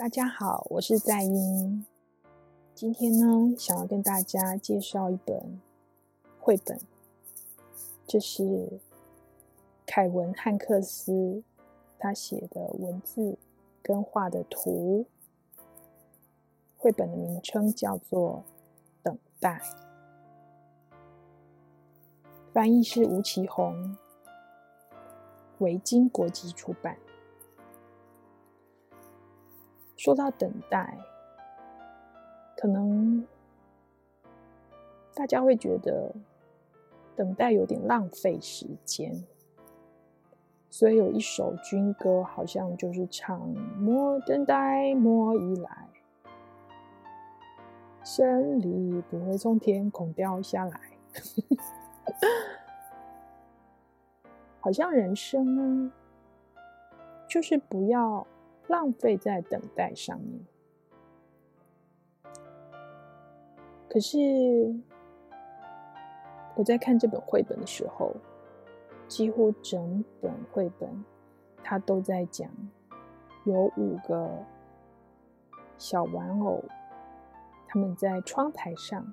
大家好，我是在英。今天呢，想要跟大家介绍一本绘本，这是凯文·汉克斯他写的文字跟画的图。绘本的名称叫做《等待》，翻译是吴奇宏，维京国际出版。说到等待，可能大家会觉得等待有点浪费时间，所以有一首军歌，好像就是唱“莫等待，莫依赖，胜利不会从天空掉下来”，好像人生呢，就是不要。浪费在等待上面。可是我在看这本绘本的时候，几乎整本绘本它都在讲，有五个小玩偶，他们在窗台上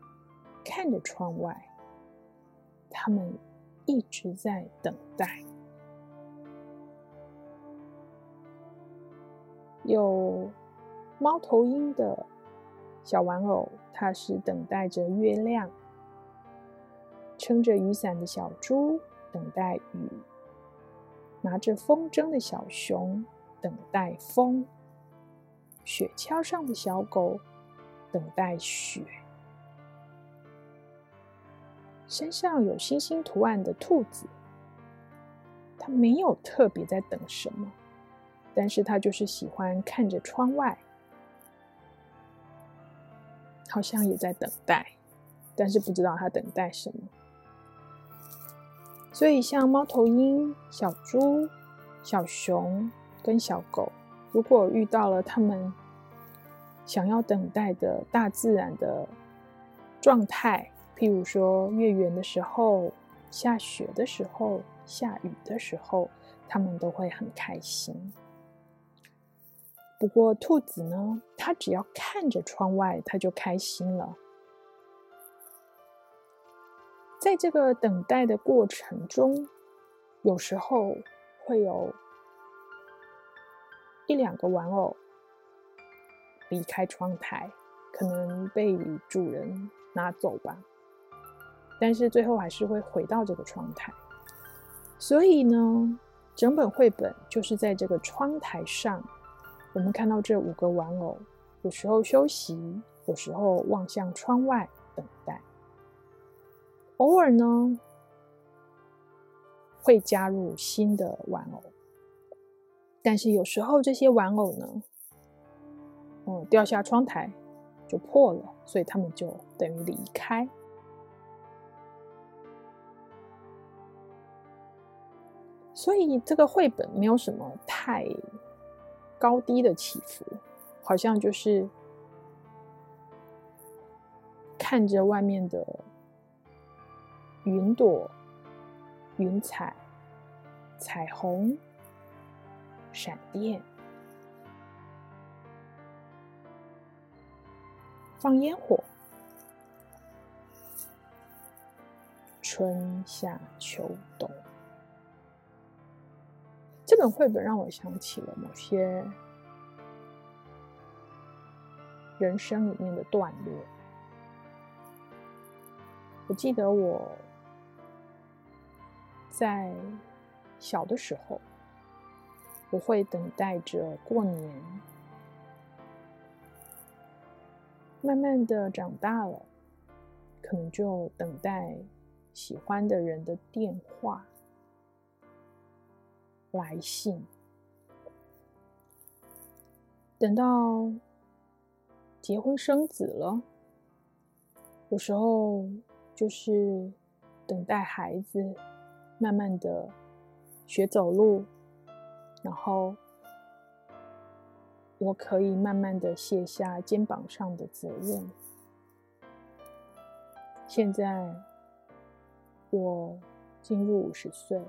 看着窗外，他们一直在等待。有猫头鹰的小玩偶，它是等待着月亮；撑着雨伞的小猪等待雨；拿着风筝的小熊等待风；雪橇上的小狗等待雪；身上有星星图案的兔子，它没有特别在等什么。但是他就是喜欢看着窗外，好像也在等待，但是不知道他等待什么。所以，像猫头鹰、小猪、小熊跟小狗，如果遇到了他们想要等待的大自然的状态，譬如说月圆的时候、下雪的时候、下雨的时候，他们都会很开心。不过，兔子呢，它只要看着窗外，它就开心了。在这个等待的过程中，有时候会有一两个玩偶离开窗台，可能被主人拿走吧。但是最后还是会回到这个窗台。所以呢，整本绘本就是在这个窗台上。我们看到这五个玩偶，有时候休息，有时候望向窗外等待。偶尔呢，会加入新的玩偶，但是有时候这些玩偶呢，嗯，掉下窗台就破了，所以他们就等于离开。所以这个绘本没有什么太。高低的起伏，好像就是看着外面的云朵、云彩、彩虹、闪电、放烟火，春夏秋冬。这本绘本让我想起了某些人生里面的段落。我记得我在小的时候，我会等待着过年，慢慢的长大了，可能就等待喜欢的人的电话。来信，等到结婚生子了，有时候就是等待孩子慢慢的学走路，然后我可以慢慢的卸下肩膀上的责任。现在我进入五十岁。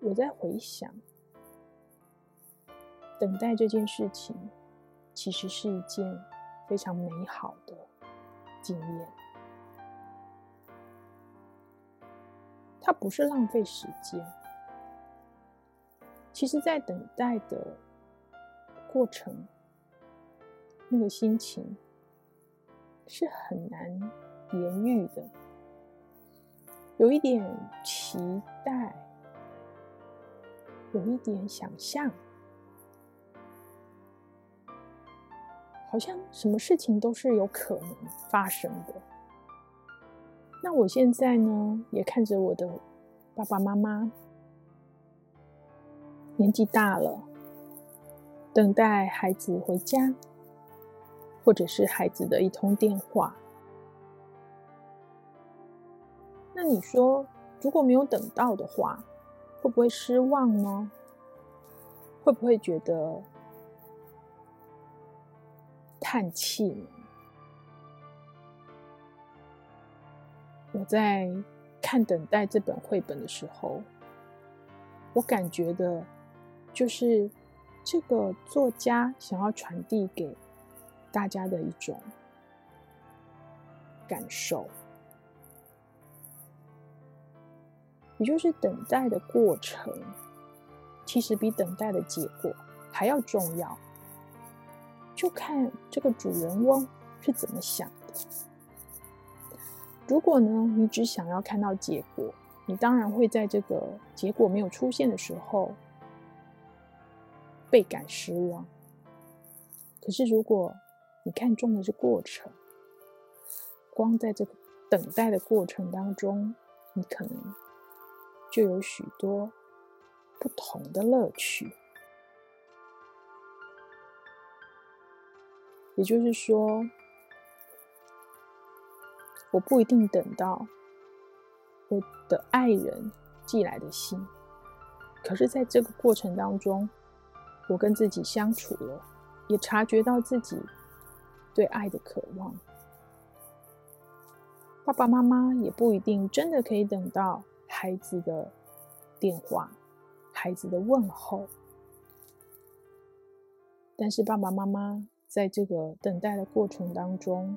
我在回想，等待这件事情，其实是一件非常美好的经验。它不是浪费时间。其实，在等待的过程，那个心情是很难言喻的，有一点期待，有一点想象，好像什么事情都是有可能发生的。那我现在呢，也看着我的爸爸妈妈。年纪大了，等待孩子回家，或者是孩子的一通电话。那你说，如果没有等到的话，会不会失望呢？会不会觉得叹气呢？我在看《等待》这本绘本的时候，我感觉的。就是这个作家想要传递给大家的一种感受，也就是等待的过程，其实比等待的结果还要重要。就看这个主人翁是怎么想的。如果呢，你只想要看到结果，你当然会在这个结果没有出现的时候。倍感失望。可是，如果你看重的是过程，光在这个等待的过程当中，你可能就有许多不同的乐趣。也就是说，我不一定等到我的爱人寄来的信，可是在这个过程当中，我跟自己相处了，也察觉到自己对爱的渴望。爸爸妈妈也不一定真的可以等到孩子的电话、孩子的问候，但是爸爸妈妈在这个等待的过程当中，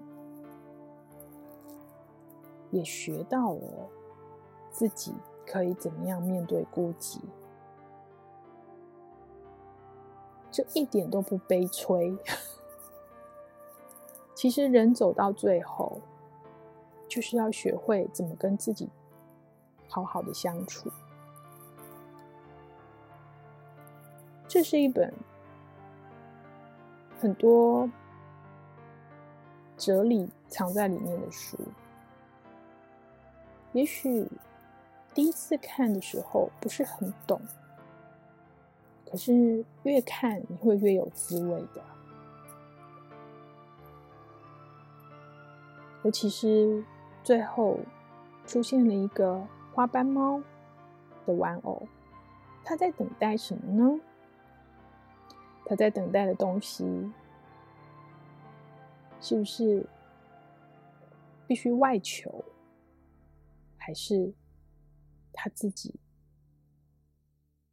也学到了自己可以怎么样面对孤寂。这一点都不悲催。其实人走到最后，就是要学会怎么跟自己好好的相处。这是一本很多哲理藏在里面的书。也许第一次看的时候不是很懂。可是越看你会越有滋味的，尤其是最后出现了一个花斑猫的玩偶，它在等待什么呢？它在等待的东西是不是必须外求，还是他自己？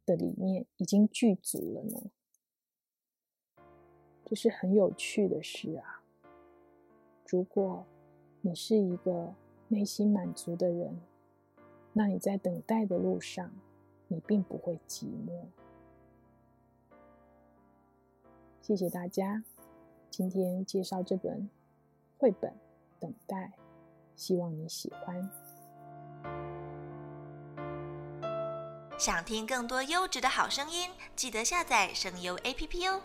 的里面已经具足了呢，这是很有趣的事啊。如果你是一个内心满足的人，那你在等待的路上，你并不会寂寞。谢谢大家，今天介绍这本绘本《等待》，希望你喜欢。想听更多优质的好声音，记得下载声优 APP 哦。